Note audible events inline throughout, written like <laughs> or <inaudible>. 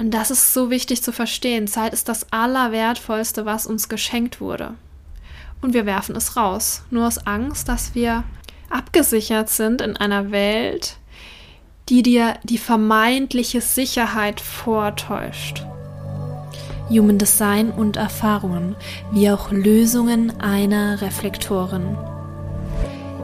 Und das ist so wichtig zu verstehen. Zeit ist das Allerwertvollste, was uns geschenkt wurde. Und wir werfen es raus, nur aus Angst, dass wir abgesichert sind in einer Welt, die dir die vermeintliche Sicherheit vortäuscht. Human Design und Erfahrungen, wie auch Lösungen einer Reflektorin.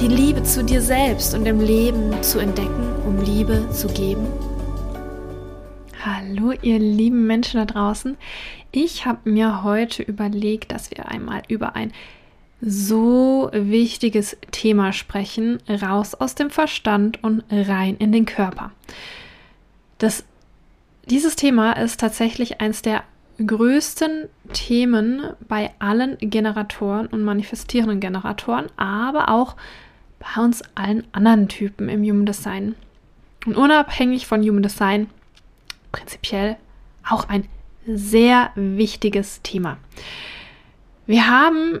Die Liebe zu dir selbst und im Leben zu entdecken, um Liebe zu geben? Hallo, ihr lieben Menschen da draußen. Ich habe mir heute überlegt, dass wir einmal über ein so wichtiges Thema sprechen, raus aus dem Verstand und rein in den Körper. Das, dieses Thema ist tatsächlich eines der größten Themen bei allen Generatoren und manifestierenden Generatoren, aber auch bei uns allen anderen Typen im Human Design. Und unabhängig von Human Design prinzipiell auch ein sehr wichtiges Thema. Wir haben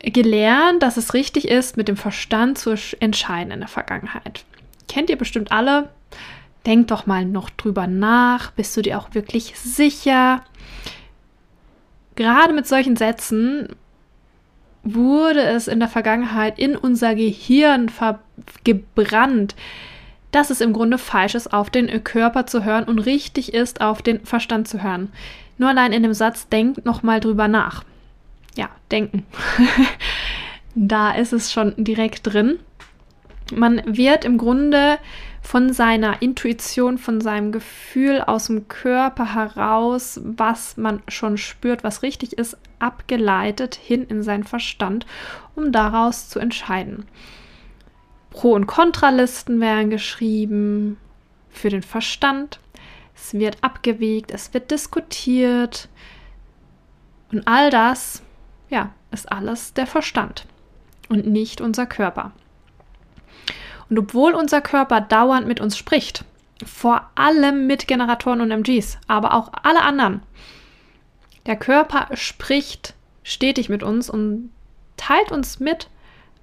gelernt, dass es richtig ist, mit dem Verstand zu entscheiden in der Vergangenheit. Kennt ihr bestimmt alle. Denk doch mal noch drüber nach. Bist du dir auch wirklich sicher? Gerade mit solchen Sätzen wurde es in der Vergangenheit in unser Gehirn gebrannt, dass es im Grunde falsch ist, auf den Körper zu hören und richtig ist, auf den Verstand zu hören. Nur allein in dem Satz, denkt noch mal drüber nach ja, denken. <laughs> da ist es schon direkt drin. Man wird im Grunde von seiner Intuition, von seinem Gefühl aus dem Körper heraus, was man schon spürt, was richtig ist, abgeleitet hin in seinen Verstand, um daraus zu entscheiden. Pro- und Kontralisten werden geschrieben für den Verstand. Es wird abgewegt, es wird diskutiert. Und all das ja, ist alles der Verstand und nicht unser Körper. Und obwohl unser Körper dauernd mit uns spricht, vor allem mit Generatoren und MGs, aber auch alle anderen, der Körper spricht stetig mit uns und teilt uns mit,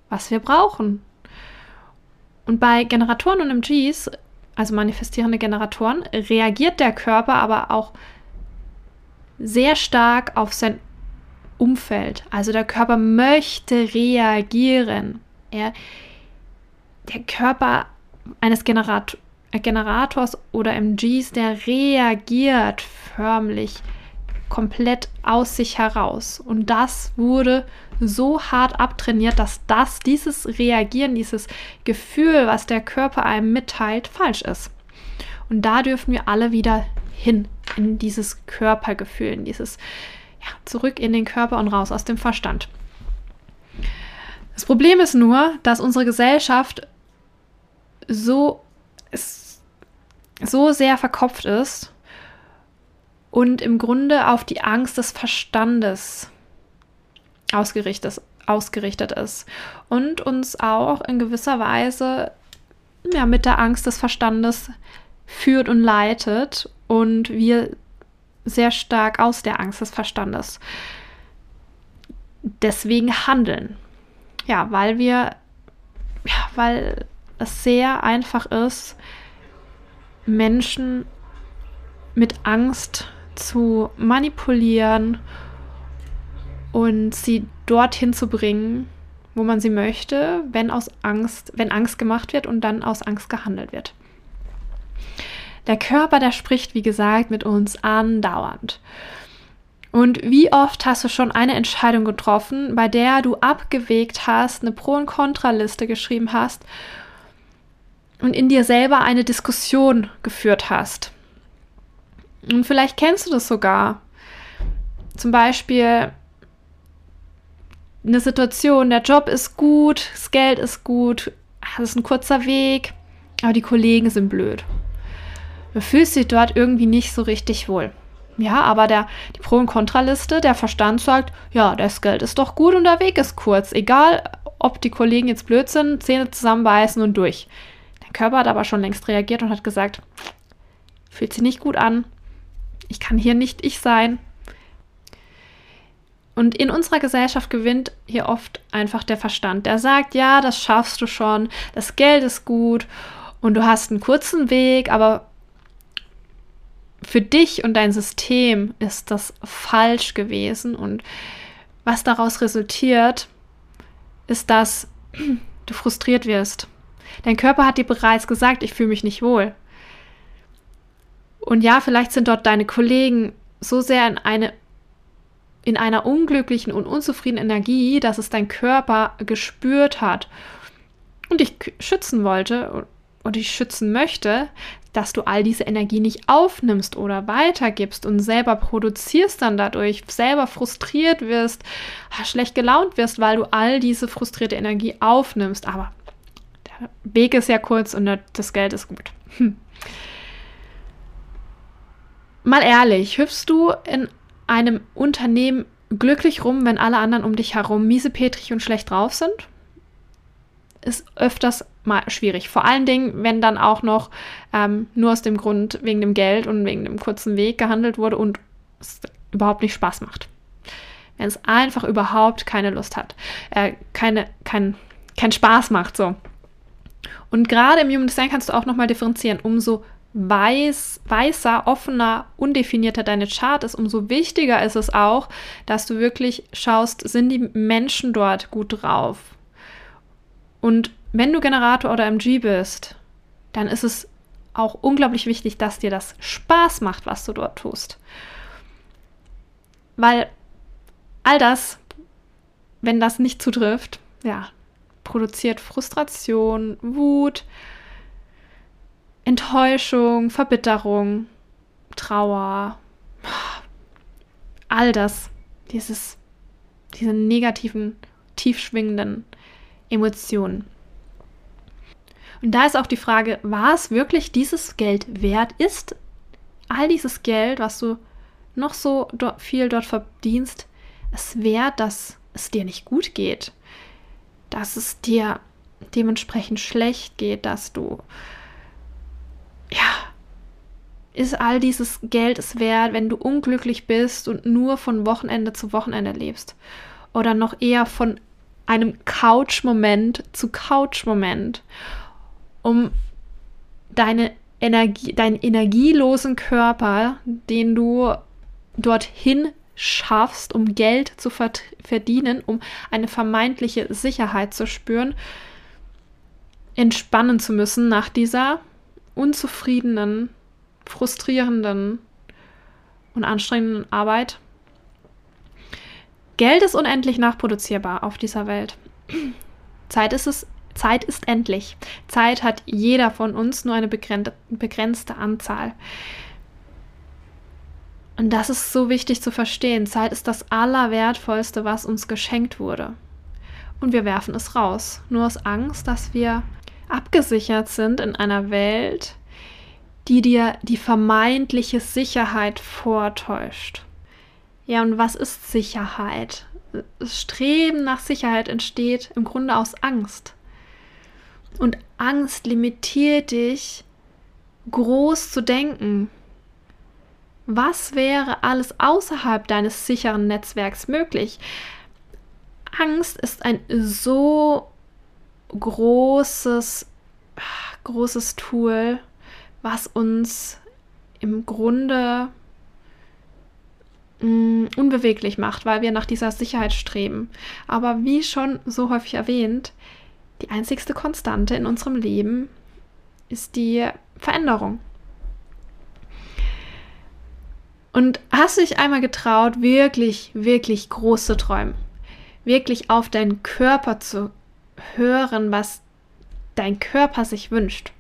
was wir brauchen. Und bei Generatoren und MGs, also manifestierende Generatoren, reagiert der Körper aber auch sehr stark auf sein Umfeld. Also der Körper möchte reagieren. Er, der Körper eines Generat Generators oder MGs, der reagiert förmlich komplett aus sich heraus. Und das wurde so hart abtrainiert, dass das, dieses Reagieren, dieses Gefühl, was der Körper einem mitteilt, falsch ist. Und da dürfen wir alle wieder hin in dieses Körpergefühl, in dieses ja, zurück in den Körper und raus aus dem Verstand. Das Problem ist nur, dass unsere Gesellschaft so, so sehr verkopft ist und im Grunde auf die Angst des Verstandes ausgerichtet, ausgerichtet ist und uns auch in gewisser Weise ja, mit der Angst des Verstandes führt und leitet und wir sehr stark aus der Angst des Verstandes. Deswegen handeln. Ja, weil wir, ja, weil es sehr einfach ist, Menschen mit Angst zu manipulieren und sie dorthin zu bringen, wo man sie möchte, wenn aus Angst, wenn Angst gemacht wird und dann aus Angst gehandelt wird. Der Körper, der spricht, wie gesagt, mit uns andauernd. Und wie oft hast du schon eine Entscheidung getroffen, bei der du abgewegt hast, eine Pro- und Kontraliste geschrieben hast und in dir selber eine Diskussion geführt hast? Und vielleicht kennst du das sogar. Zum Beispiel eine Situation, der Job ist gut, das Geld ist gut, es ist ein kurzer Weg, aber die Kollegen sind blöd. Du fühlst dich dort irgendwie nicht so richtig wohl. Ja, aber der, die Pro- und Kontraliste, der Verstand sagt, ja, das Geld ist doch gut und der Weg ist kurz. Egal, ob die Kollegen jetzt blöd sind, Zähne zusammenbeißen und durch. Körper hat aber schon längst reagiert und hat gesagt, fühlt sich nicht gut an. Ich kann hier nicht ich sein. Und in unserer Gesellschaft gewinnt hier oft einfach der Verstand. Der sagt, ja, das schaffst du schon, das Geld ist gut und du hast einen kurzen Weg, aber für dich und dein System ist das falsch gewesen. Und was daraus resultiert, ist, dass du frustriert wirst. Dein Körper hat dir bereits gesagt, ich fühle mich nicht wohl. Und ja, vielleicht sind dort deine Kollegen so sehr in eine in einer unglücklichen und unzufriedenen Energie, dass es dein Körper gespürt hat und dich schützen wollte und dich schützen möchte, dass du all diese Energie nicht aufnimmst oder weitergibst und selber produzierst dann dadurch, selber frustriert wirst, schlecht gelaunt wirst, weil du all diese frustrierte Energie aufnimmst. Aber Weg ist ja kurz und das Geld ist gut. Hm. Mal ehrlich, hüpfst du in einem Unternehmen glücklich rum, wenn alle anderen um dich herum miesepetrig und schlecht drauf sind? Ist öfters mal schwierig. Vor allen Dingen, wenn dann auch noch ähm, nur aus dem Grund wegen dem Geld und wegen dem kurzen Weg gehandelt wurde und es überhaupt nicht Spaß macht. Wenn es einfach überhaupt keine Lust hat, äh, keine, kein, kein Spaß macht, so. Und gerade im Human Design kannst du auch nochmal differenzieren. Umso weiß, weißer, offener, undefinierter deine Chart ist, umso wichtiger ist es auch, dass du wirklich schaust, sind die Menschen dort gut drauf? Und wenn du Generator oder MG bist, dann ist es auch unglaublich wichtig, dass dir das Spaß macht, was du dort tust. Weil all das, wenn das nicht zutrifft, ja, produziert Frustration, Wut, Enttäuschung, Verbitterung, Trauer, all das, dieses, diese negativen, tiefschwingenden Emotionen. Und da ist auch die Frage, war es wirklich dieses Geld wert? Ist all dieses Geld, was du noch so viel dort verdienst, es wert, dass es dir nicht gut geht? Dass es dir dementsprechend schlecht geht, dass du, ja, ist all dieses Geld es wert, wenn du unglücklich bist und nur von Wochenende zu Wochenende lebst? Oder noch eher von einem Couch-Moment zu Couch-Moment? um deine Energie, deinen energielosen Körper, den du dorthin schaffst, um Geld zu verdienen, um eine vermeintliche Sicherheit zu spüren, entspannen zu müssen nach dieser unzufriedenen, frustrierenden und anstrengenden Arbeit. Geld ist unendlich nachproduzierbar auf dieser Welt. Zeit ist es Zeit ist endlich. Zeit hat jeder von uns nur eine begrenzte Anzahl. Und das ist so wichtig zu verstehen. Zeit ist das Allerwertvollste, was uns geschenkt wurde. Und wir werfen es raus, nur aus Angst, dass wir abgesichert sind in einer Welt, die dir die vermeintliche Sicherheit vortäuscht. Ja, und was ist Sicherheit? Das Streben nach Sicherheit entsteht im Grunde aus Angst. Und Angst limitiert dich, groß zu denken. Was wäre alles außerhalb deines sicheren Netzwerks möglich? Angst ist ein so großes, großes Tool, was uns im Grunde mm, unbeweglich macht, weil wir nach dieser Sicherheit streben. Aber wie schon so häufig erwähnt, die einzigste Konstante in unserem Leben ist die Veränderung. Und hast dich einmal getraut, wirklich, wirklich groß zu träumen? Wirklich auf deinen Körper zu hören, was dein Körper sich wünscht?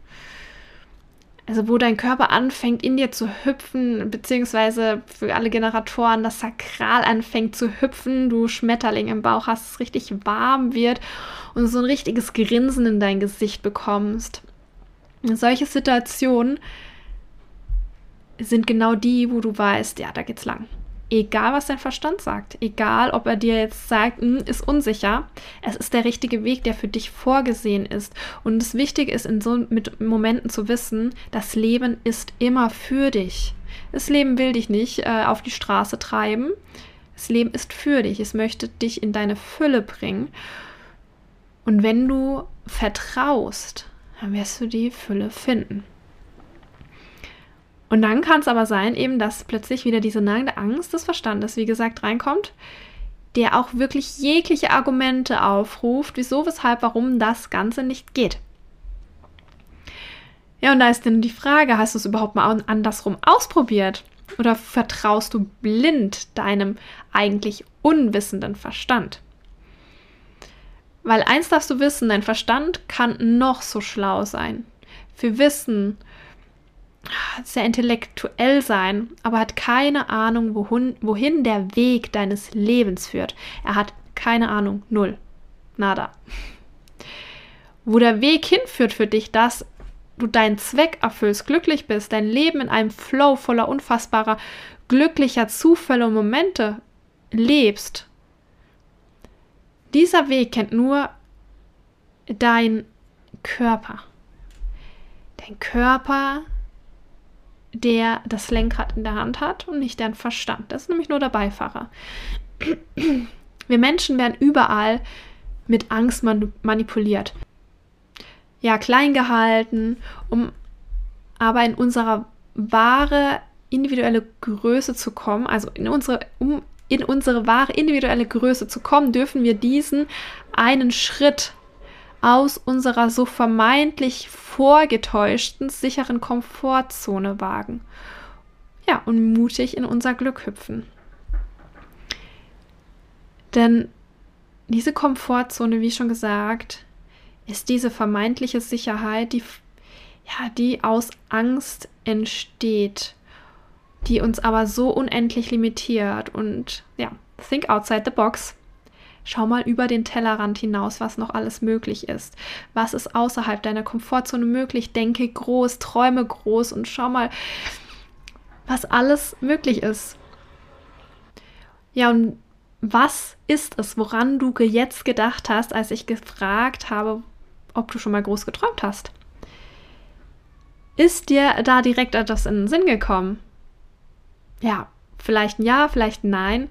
also wo dein Körper anfängt in dir zu hüpfen, beziehungsweise für alle Generatoren das Sakral anfängt zu hüpfen, du Schmetterling im Bauch hast, es richtig warm wird und so ein richtiges Grinsen in dein Gesicht bekommst. Solche Situationen sind genau die, wo du weißt, ja, da geht's lang. Egal, was dein Verstand sagt, egal, ob er dir jetzt sagt, hm, ist unsicher, es ist der richtige Weg, der für dich vorgesehen ist. Und das Wichtige ist, in so mit Momenten zu wissen, das Leben ist immer für dich. Das Leben will dich nicht äh, auf die Straße treiben. Das Leben ist für dich. Es möchte dich in deine Fülle bringen. Und wenn du vertraust, dann wirst du die Fülle finden. Und dann kann es aber sein, eben, dass plötzlich wieder diese nagende Angst des Verstandes, wie gesagt, reinkommt, der auch wirklich jegliche Argumente aufruft, wieso, weshalb, warum das Ganze nicht geht. Ja, und da ist dann die Frage, hast du es überhaupt mal andersrum ausprobiert? Oder vertraust du blind deinem eigentlich unwissenden Verstand? Weil eins darfst du wissen, dein Verstand kann noch so schlau sein. Wir wissen, sehr intellektuell sein, aber hat keine Ahnung, wohin, wohin der Weg deines Lebens führt. Er hat keine Ahnung, null, nada. Wo der Weg hinführt für dich, dass du deinen Zweck erfüllst, glücklich bist, dein Leben in einem Flow voller unfassbarer, glücklicher Zufälle und Momente lebst. Dieser Weg kennt nur dein Körper. Dein Körper der das Lenkrad in der Hand hat und nicht dein Verstand. Das ist nämlich nur der Beifahrer. Wir Menschen werden überall mit Angst manipuliert. Ja, klein gehalten, um aber in unserer wahre individuelle Größe zu kommen, also in unsere, um in unsere wahre individuelle Größe zu kommen, dürfen wir diesen einen Schritt aus unserer so vermeintlich vorgetäuschten, sicheren Komfortzone wagen. Ja, und mutig in unser Glück hüpfen. Denn diese Komfortzone, wie schon gesagt, ist diese vermeintliche Sicherheit, die, ja, die aus Angst entsteht, die uns aber so unendlich limitiert. Und ja, think outside the box. Schau mal über den Tellerrand hinaus, was noch alles möglich ist. Was ist außerhalb deiner Komfortzone möglich? Denke groß, träume groß und schau mal, was alles möglich ist. Ja, und was ist es, woran du jetzt gedacht hast, als ich gefragt habe, ob du schon mal groß geträumt hast? Ist dir da direkt etwas in den Sinn gekommen? Ja, vielleicht ein Ja, vielleicht ein Nein.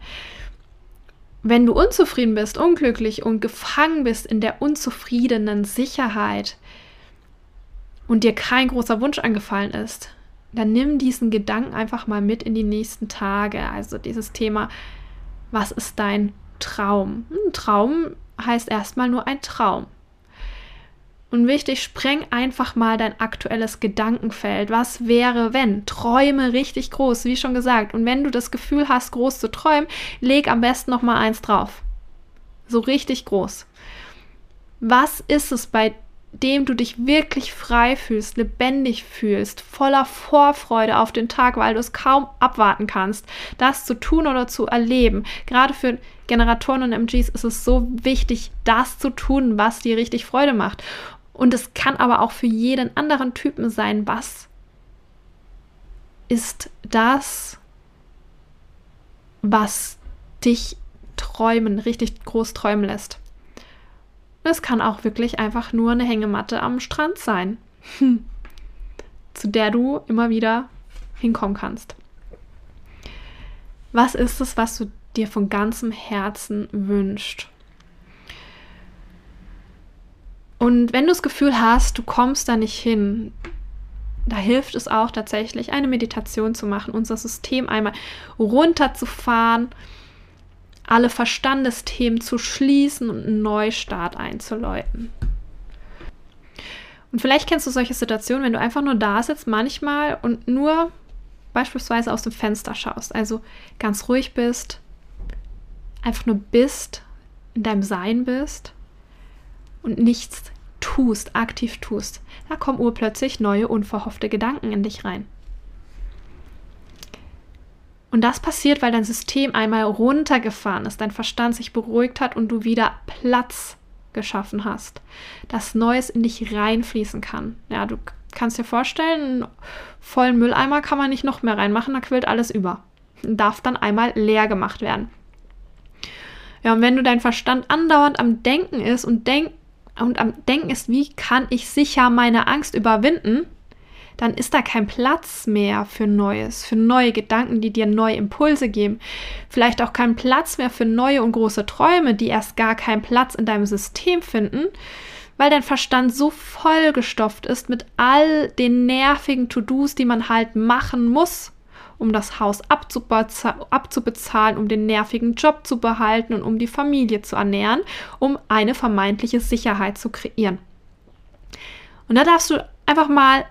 Wenn du unzufrieden bist, unglücklich und gefangen bist in der unzufriedenen Sicherheit und dir kein großer Wunsch angefallen ist, dann nimm diesen Gedanken einfach mal mit in die nächsten Tage. Also dieses Thema, was ist dein Traum? Ein Traum heißt erstmal nur ein Traum. Und wichtig, spreng einfach mal dein aktuelles Gedankenfeld. Was wäre, wenn? Träume richtig groß, wie schon gesagt. Und wenn du das Gefühl hast, groß zu träumen, leg am besten noch mal eins drauf. So richtig groß. Was ist es, bei dem du dich wirklich frei fühlst, lebendig fühlst, voller Vorfreude auf den Tag, weil du es kaum abwarten kannst, das zu tun oder zu erleben. Gerade für Generatoren und MGs ist es so wichtig, das zu tun, was dir richtig Freude macht. Und es kann aber auch für jeden anderen Typen sein, was ist das, was dich träumen, richtig groß träumen lässt. Es kann auch wirklich einfach nur eine Hängematte am Strand sein, <laughs> zu der du immer wieder hinkommen kannst. Was ist es, was du dir von ganzem Herzen wünschst? Und wenn du das Gefühl hast, du kommst da nicht hin, da hilft es auch tatsächlich, eine Meditation zu machen, unser System einmal runterzufahren, alle Verstandesthemen zu schließen und einen Neustart einzuläuten. Und vielleicht kennst du solche Situationen, wenn du einfach nur da sitzt, manchmal und nur beispielsweise aus dem Fenster schaust, also ganz ruhig bist, einfach nur bist, in deinem Sein bist und nichts tust, aktiv tust, da kommen urplötzlich neue, unverhoffte Gedanken in dich rein. Und das passiert, weil dein System einmal runtergefahren ist, dein Verstand sich beruhigt hat und du wieder Platz geschaffen hast, dass Neues in dich reinfließen kann. Ja, du Kannst dir vorstellen, einen vollen Mülleimer kann man nicht noch mehr reinmachen, da quillt alles über. Darf dann einmal leer gemacht werden. Ja, und wenn du dein Verstand andauernd am Denken ist und, denk und am Denken ist, wie kann ich sicher meine Angst überwinden, dann ist da kein Platz mehr für Neues, für neue Gedanken, die dir neue Impulse geben. Vielleicht auch kein Platz mehr für neue und große Träume, die erst gar keinen Platz in deinem System finden, weil dein Verstand so vollgestopft ist mit all den nervigen To-Dos, die man halt machen muss, um das Haus abzubezahlen, um den nervigen Job zu behalten und um die Familie zu ernähren, um eine vermeintliche Sicherheit zu kreieren. Und da darfst du einfach mal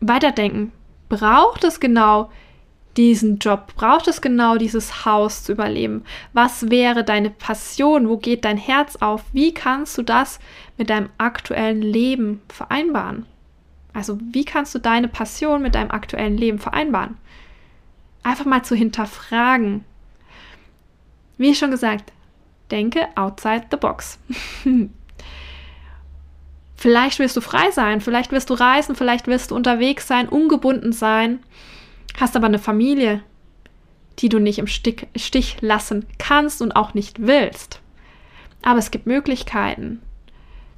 weiterdenken. Braucht es genau diesen Job? Braucht es genau dieses Haus zu überleben? Was wäre deine Passion? Wo geht dein Herz auf? Wie kannst du das mit deinem aktuellen Leben vereinbaren? Also wie kannst du deine Passion mit deinem aktuellen Leben vereinbaren? Einfach mal zu hinterfragen. Wie schon gesagt, denke outside the box. <laughs> Vielleicht wirst du frei sein, vielleicht wirst du reisen, vielleicht wirst du unterwegs sein, ungebunden sein, hast aber eine Familie, die du nicht im Stich, Stich lassen kannst und auch nicht willst. Aber es gibt Möglichkeiten.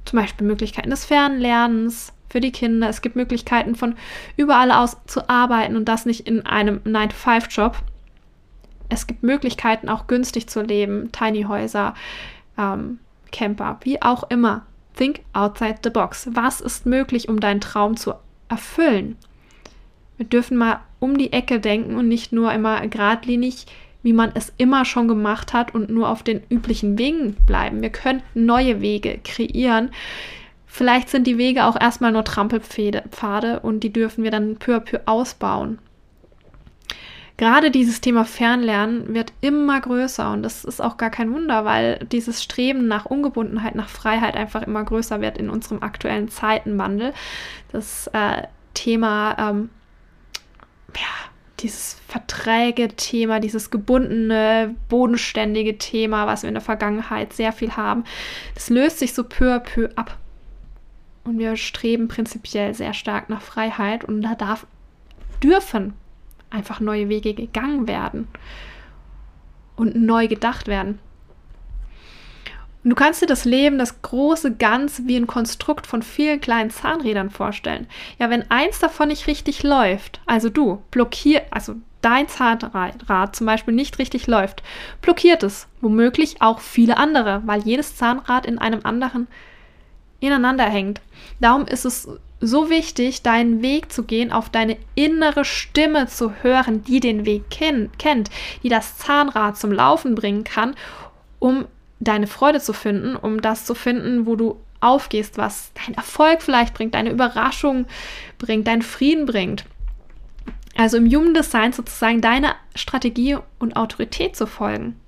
Zum Beispiel Möglichkeiten des Fernlernens für die Kinder. Es gibt Möglichkeiten von überall aus zu arbeiten und das nicht in einem 9-to-5-Job. Es gibt Möglichkeiten auch günstig zu leben, Tiny Häuser, ähm, Camper, wie auch immer. Think outside the box. Was ist möglich, um deinen Traum zu erfüllen? Wir dürfen mal um die Ecke denken und nicht nur immer geradlinig, wie man es immer schon gemacht hat und nur auf den üblichen Wegen bleiben. Wir können neue Wege kreieren. Vielleicht sind die Wege auch erstmal nur Trampelpfade und die dürfen wir dann peu à peu ausbauen gerade dieses Thema Fernlernen wird immer größer und das ist auch gar kein Wunder, weil dieses Streben nach Ungebundenheit, nach Freiheit einfach immer größer wird in unserem aktuellen Zeitenwandel. Das äh, Thema, ähm, ja, dieses Verträge-Thema, dieses gebundene, bodenständige Thema, was wir in der Vergangenheit sehr viel haben, das löst sich so peu à peu ab. Und wir streben prinzipiell sehr stark nach Freiheit und da darf dürfen einfach neue Wege gegangen werden und neu gedacht werden. Und du kannst dir das Leben, das große Ganz wie ein Konstrukt von vielen kleinen Zahnrädern vorstellen. Ja, wenn eins davon nicht richtig läuft, also du blockiert, also dein Zahnrad zum Beispiel nicht richtig läuft, blockiert es womöglich auch viele andere, weil jedes Zahnrad in einem anderen ineinander hängt. Darum ist es so wichtig, deinen Weg zu gehen, auf deine innere Stimme zu hören, die den Weg ken kennt, die das Zahnrad zum Laufen bringen kann, um deine Freude zu finden, um das zu finden, wo du aufgehst, was dein Erfolg vielleicht bringt, deine Überraschung bringt, deinen Frieden bringt. Also im Human Design sozusagen deine Strategie und Autorität zu folgen.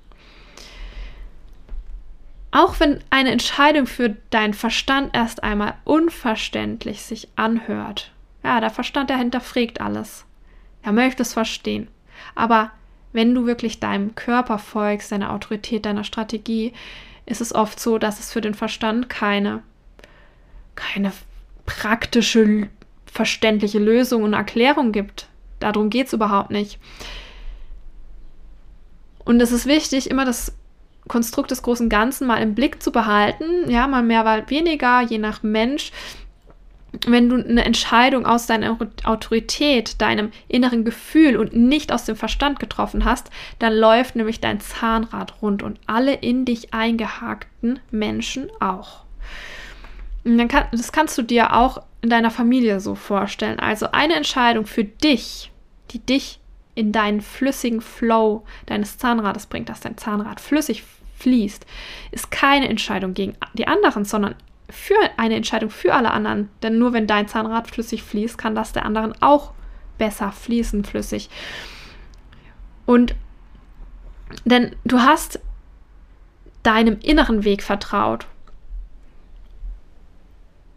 Auch wenn eine Entscheidung für deinen Verstand erst einmal unverständlich sich anhört. Ja, der Verstand, der hinterfragt alles. Er möchte es verstehen. Aber wenn du wirklich deinem Körper folgst, deiner Autorität, deiner Strategie, ist es oft so, dass es für den Verstand keine, keine praktische, verständliche Lösung und Erklärung gibt. Darum geht es überhaupt nicht. Und es ist wichtig, immer das Konstrukt des großen Ganzen mal im Blick zu behalten. Ja, mal mehr, mal weniger, je nach Mensch. Wenn du eine Entscheidung aus deiner Autorität, deinem inneren Gefühl und nicht aus dem Verstand getroffen hast, dann läuft nämlich dein Zahnrad rund und alle in dich eingehakten Menschen auch. Kann, das kannst du dir auch in deiner Familie so vorstellen. Also eine Entscheidung für dich, die dich in deinen flüssigen Flow deines Zahnrades bringt, dass dein Zahnrad flüssig fließt, ist keine Entscheidung gegen die anderen, sondern für eine Entscheidung für alle anderen. Denn nur wenn dein Zahnrad flüssig fließt, kann das der anderen auch besser fließen, flüssig. Und denn du hast deinem inneren Weg vertraut.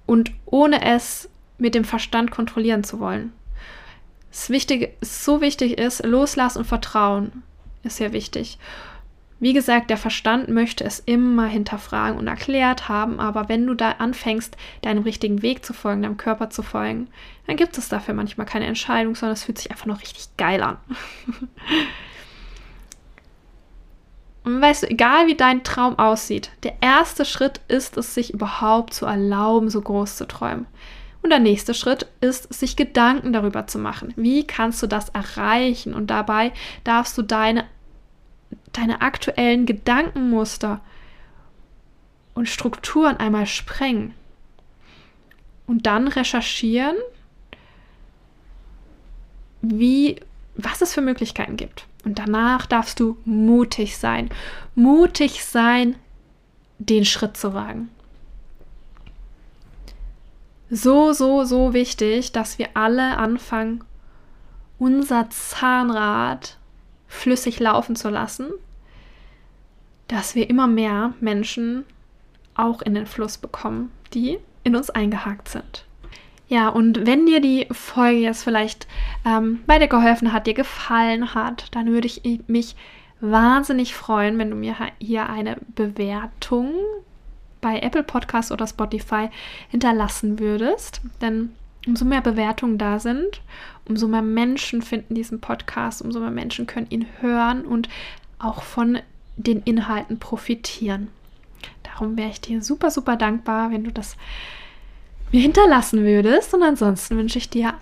Und ohne es mit dem Verstand kontrollieren zu wollen. Das Wichtige, so wichtig ist, loslassen und vertrauen ist sehr wichtig. Wie gesagt, der Verstand möchte es immer hinterfragen und erklärt haben, aber wenn du da anfängst, deinem richtigen Weg zu folgen, deinem Körper zu folgen, dann gibt es dafür manchmal keine Entscheidung, sondern es fühlt sich einfach noch richtig geil an. <laughs> und weißt du, egal wie dein Traum aussieht, der erste Schritt ist es, sich überhaupt zu erlauben, so groß zu träumen. Und der nächste Schritt ist, sich Gedanken darüber zu machen. Wie kannst du das erreichen? Und dabei darfst du deine deine aktuellen Gedankenmuster und Strukturen einmal sprengen und dann recherchieren, wie, was es für Möglichkeiten gibt. Und danach darfst du mutig sein. Mutig sein, den Schritt zu wagen. So, so, so wichtig, dass wir alle anfangen, unser Zahnrad flüssig laufen zu lassen, dass wir immer mehr Menschen auch in den Fluss bekommen, die in uns eingehakt sind. Ja, und wenn dir die Folge jetzt vielleicht ähm, bei dir geholfen hat, dir gefallen hat, dann würde ich mich wahnsinnig freuen, wenn du mir hier eine Bewertung bei Apple Podcasts oder Spotify hinterlassen würdest. Denn umso mehr Bewertungen da sind, umso mehr Menschen finden diesen Podcast, umso mehr Menschen können ihn hören und auch von den Inhalten profitieren. Darum wäre ich dir super, super dankbar, wenn du das mir hinterlassen würdest. Und ansonsten wünsche ich dir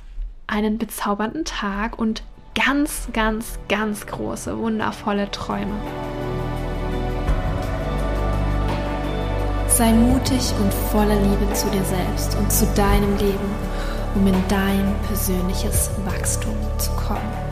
einen bezaubernden Tag und ganz, ganz, ganz große, wundervolle Träume. Sei mutig und voller Liebe zu dir selbst und zu deinem Leben um in dein persönliches Wachstum zu kommen.